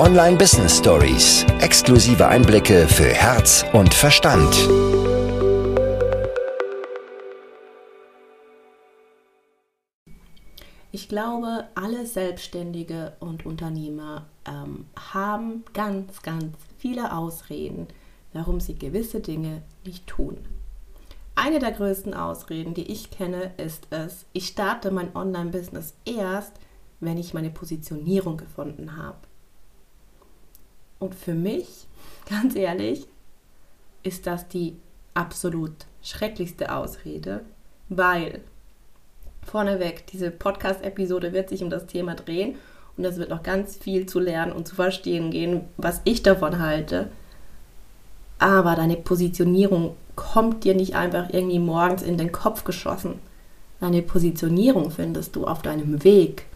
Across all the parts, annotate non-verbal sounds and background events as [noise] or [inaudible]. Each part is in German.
Online Business Stories. Exklusive Einblicke für Herz und Verstand. Ich glaube, alle Selbstständige und Unternehmer ähm, haben ganz, ganz viele Ausreden, warum sie gewisse Dinge nicht tun. Eine der größten Ausreden, die ich kenne, ist es, ich starte mein Online-Business erst, wenn ich meine Positionierung gefunden habe. Und für mich, ganz ehrlich, ist das die absolut schrecklichste Ausrede, weil vorneweg, diese Podcast-Episode wird sich um das Thema drehen und es wird noch ganz viel zu lernen und zu verstehen gehen, was ich davon halte. Aber deine Positionierung kommt dir nicht einfach irgendwie morgens in den Kopf geschossen. Deine Positionierung findest du auf deinem Weg.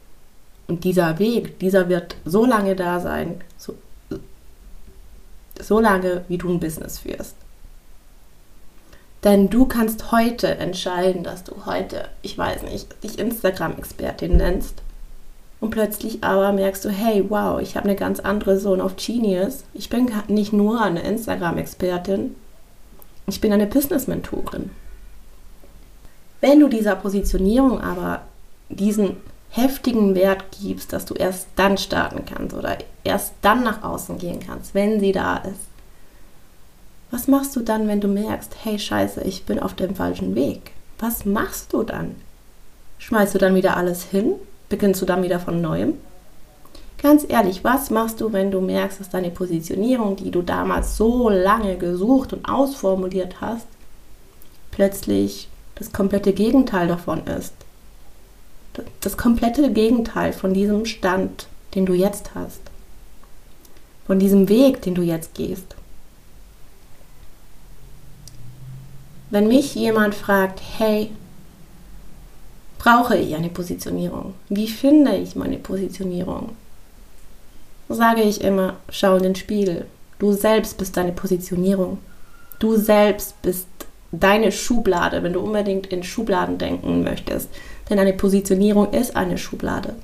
Und dieser Weg, dieser wird so lange da sein, so, so lange, wie du ein Business führst. Denn du kannst heute entscheiden, dass du heute, ich weiß nicht, dich Instagram-Expertin nennst. Und plötzlich aber merkst du, hey, wow, ich habe eine ganz andere Zone of Genius. Ich bin nicht nur eine Instagram-Expertin, ich bin eine Business-Mentorin. Wenn du dieser Positionierung aber diesen heftigen Wert gibst, dass du erst dann starten kannst oder erst dann nach außen gehen kannst, wenn sie da ist, was machst du dann, wenn du merkst, hey scheiße, ich bin auf dem falschen Weg? Was machst du dann? Schmeißt du dann wieder alles hin? Beginnst du dann wieder von neuem? Ganz ehrlich, was machst du, wenn du merkst, dass deine Positionierung, die du damals so lange gesucht und ausformuliert hast, plötzlich das komplette Gegenteil davon ist? Das komplette Gegenteil von diesem Stand, den du jetzt hast. Von diesem Weg, den du jetzt gehst. Wenn mich jemand fragt, hey, brauche ich eine Positionierung? Wie finde ich meine Positionierung? Sage ich immer, schau in den Spiegel. Du selbst bist deine Positionierung. Du selbst bist deine Schublade, wenn du unbedingt in Schubladen denken möchtest. Denn eine Positionierung ist eine Schublade.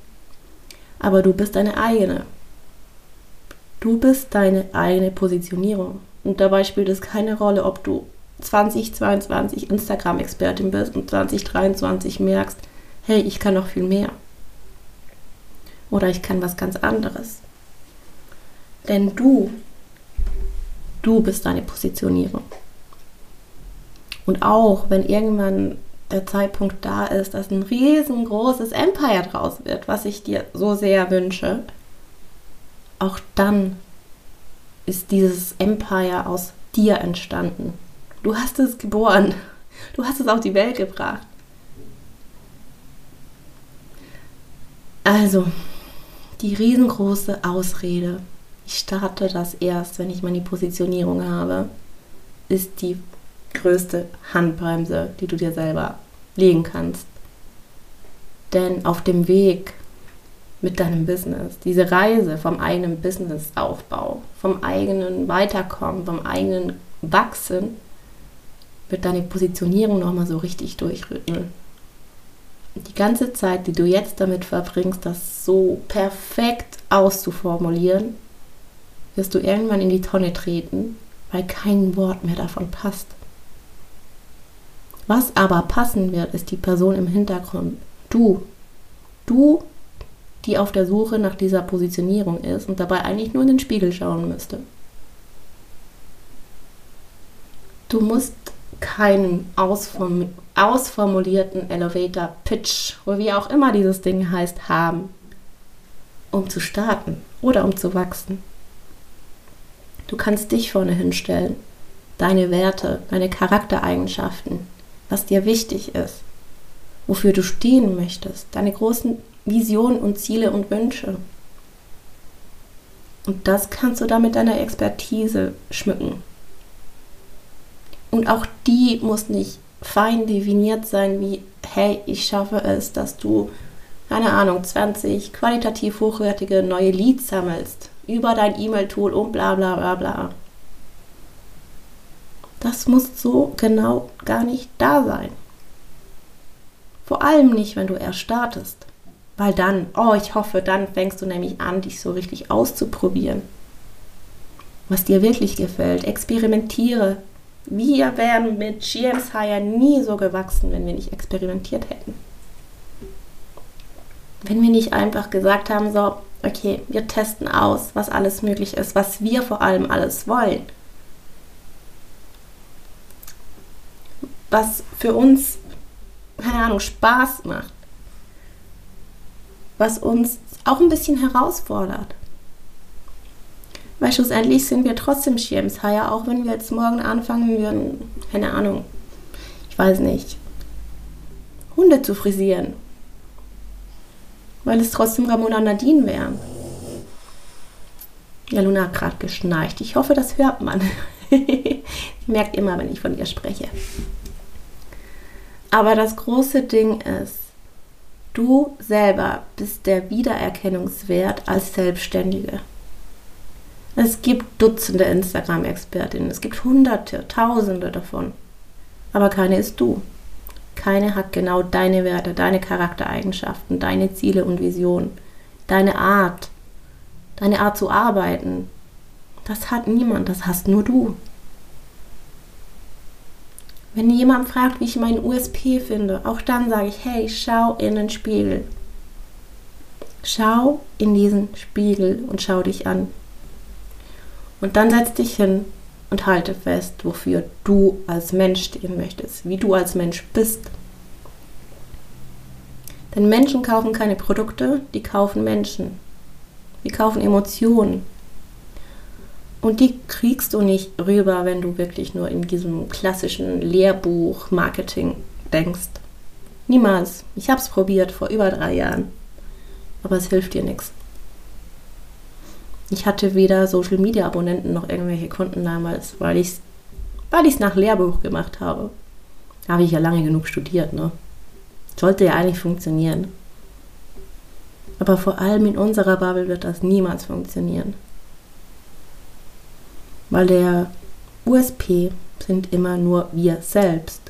Aber du bist deine eigene. Du bist deine eigene Positionierung. Und dabei spielt es keine Rolle, ob du 2022 Instagram-Expertin bist und 2023 merkst, hey, ich kann noch viel mehr. Oder ich kann was ganz anderes. Denn du, du bist deine Positionierung. Und auch wenn irgendwann der Zeitpunkt da ist, dass ein riesengroßes Empire draus wird, was ich dir so sehr wünsche, auch dann ist dieses Empire aus dir entstanden. Du hast es geboren. Du hast es auf die Welt gebracht. Also, die riesengroße Ausrede, ich starte das erst, wenn ich meine Positionierung habe, ist die größte Handbremse, die du dir selber legen kannst. Denn auf dem Weg mit deinem Business, diese Reise vom eigenen Businessaufbau, vom eigenen Weiterkommen, vom eigenen Wachsen, wird deine Positionierung nochmal so richtig durchrütteln. Die ganze Zeit, die du jetzt damit verbringst, das so perfekt auszuformulieren, wirst du irgendwann in die Tonne treten, weil kein Wort mehr davon passt. Was aber passen wird, ist die Person im Hintergrund. Du. Du, die auf der Suche nach dieser Positionierung ist und dabei eigentlich nur in den Spiegel schauen müsste. Du musst keinen ausform ausformulierten Elevator Pitch oder wie auch immer dieses Ding heißt haben, um zu starten oder um zu wachsen. Du kannst dich vorne hinstellen, deine Werte, deine Charaktereigenschaften, was dir wichtig ist, wofür du stehen möchtest, deine großen Visionen und Ziele und Wünsche. Und das kannst du da mit deiner Expertise schmücken. Und auch die muss nicht fein definiert sein wie, hey, ich schaffe es, dass du, keine Ahnung, 20 qualitativ hochwertige neue Leads sammelst über dein E-Mail-Tool und bla bla bla bla. Das muss so genau gar nicht da sein. Vor allem nicht, wenn du erst startest. Weil dann, oh, ich hoffe, dann fängst du nämlich an, dich so richtig auszuprobieren. Was dir wirklich gefällt. Experimentiere. Wir wären mit GMS Hire nie so gewachsen, wenn wir nicht experimentiert hätten. Wenn wir nicht einfach gesagt haben, so, okay, wir testen aus, was alles möglich ist, was wir vor allem alles wollen. Was für uns, keine Ahnung, Spaß macht was uns auch ein bisschen herausfordert. Weil schlussendlich sind wir trotzdem Schirmshaier, auch wenn wir jetzt morgen anfangen würden, keine Ahnung, ich weiß nicht, Hunde zu frisieren. Weil es trotzdem Ramona Nadine wären. Ja, Luna hat gerade geschnarcht. Ich hoffe, das hört man. [laughs] Sie merkt immer, wenn ich von ihr spreche. Aber das große Ding ist, Du selber bist der Wiedererkennungswert als Selbstständige. Es gibt Dutzende Instagram-Expertinnen, es gibt Hunderte, Tausende davon. Aber keine ist du. Keine hat genau deine Werte, deine Charaktereigenschaften, deine Ziele und Visionen, deine Art, deine Art zu arbeiten. Das hat niemand, das hast nur du. Wenn jemand fragt, wie ich meinen USP finde, auch dann sage ich, hey, schau in den Spiegel. Schau in diesen Spiegel und schau dich an. Und dann setz dich hin und halte fest, wofür du als Mensch stehen möchtest, wie du als Mensch bist. Denn Menschen kaufen keine Produkte, die kaufen Menschen. Die kaufen Emotionen. Und die kriegst du nicht rüber, wenn du wirklich nur in diesem klassischen Lehrbuch-Marketing denkst. Niemals. Ich habe es probiert vor über drei Jahren. Aber es hilft dir nichts. Ich hatte weder Social Media Abonnenten noch irgendwelche Kunden damals, weil ich es weil ich's nach Lehrbuch gemacht habe. Habe ich ja lange genug studiert, ne? Sollte ja eigentlich funktionieren. Aber vor allem in unserer Bubble wird das niemals funktionieren weil der USP sind immer nur wir selbst.